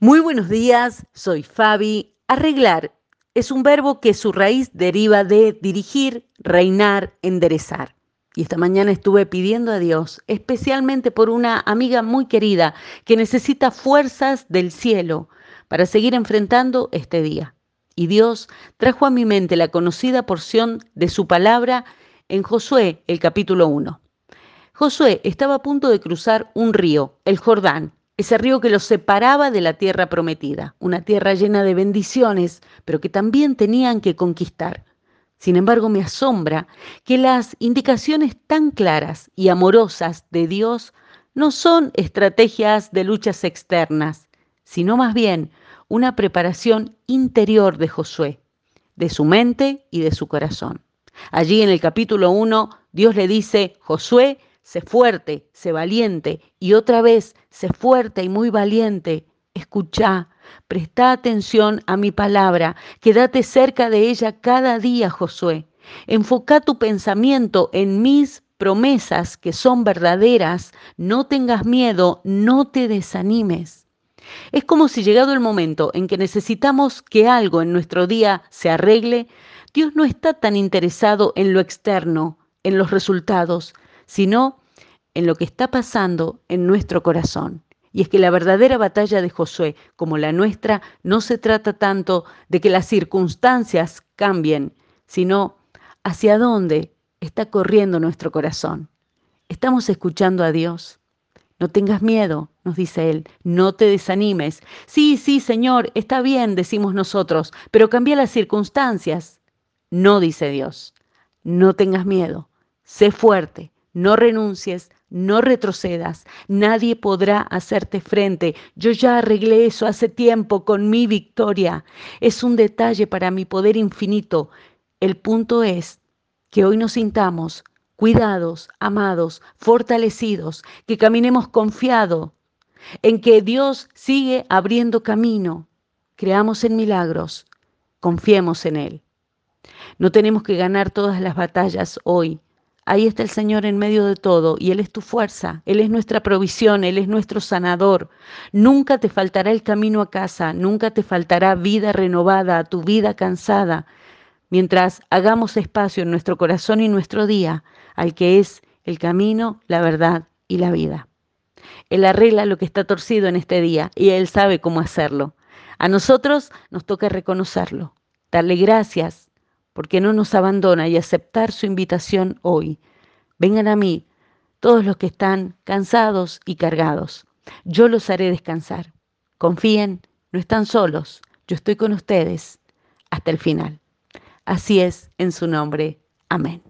Muy buenos días, soy Fabi. Arreglar es un verbo que su raíz deriva de dirigir, reinar, enderezar. Y esta mañana estuve pidiendo a Dios, especialmente por una amiga muy querida que necesita fuerzas del cielo para seguir enfrentando este día. Y Dios trajo a mi mente la conocida porción de su palabra en Josué, el capítulo 1. Josué estaba a punto de cruzar un río, el Jordán, ese río que los separaba de la tierra prometida, una tierra llena de bendiciones, pero que también tenían que conquistar. Sin embargo, me asombra que las indicaciones tan claras y amorosas de Dios no son estrategias de luchas externas, sino más bien una preparación interior de Josué, de su mente y de su corazón. Allí en el capítulo 1, Dios le dice, Josué, sé fuerte, sé valiente, y otra vez, sé fuerte y muy valiente. Escucha, presta atención a mi palabra, quédate cerca de ella cada día, Josué. Enfoca tu pensamiento en mis promesas que son verdaderas. No tengas miedo, no te desanimes. Es como si llegado el momento en que necesitamos que algo en nuestro día se arregle, Dios no está tan interesado en lo externo, en los resultados, sino en lo que está pasando en nuestro corazón. Y es que la verdadera batalla de Josué, como la nuestra, no se trata tanto de que las circunstancias cambien, sino hacia dónde está corriendo nuestro corazón. Estamos escuchando a Dios. No tengas miedo, nos dice Él, no te desanimes. Sí, sí, Señor, está bien, decimos nosotros, pero cambia las circunstancias. No, dice Dios, no tengas miedo, sé fuerte, no renuncies, no retrocedas, nadie podrá hacerte frente. Yo ya arreglé eso hace tiempo con mi victoria. Es un detalle para mi poder infinito. El punto es que hoy nos sintamos cuidados, amados, fortalecidos, que caminemos confiado en que Dios sigue abriendo camino. Creamos en milagros, confiemos en Él. No tenemos que ganar todas las batallas hoy, Ahí está el Señor en medio de todo y Él es tu fuerza, Él es nuestra provisión, Él es nuestro sanador. Nunca te faltará el camino a casa, nunca te faltará vida renovada tu vida cansada, mientras hagamos espacio en nuestro corazón y nuestro día al que es el camino, la verdad y la vida. Él arregla lo que está torcido en este día y Él sabe cómo hacerlo. A nosotros nos toca reconocerlo, darle gracias porque no nos abandona y aceptar su invitación hoy. Vengan a mí todos los que están cansados y cargados. Yo los haré descansar. Confíen, no están solos. Yo estoy con ustedes hasta el final. Así es, en su nombre. Amén.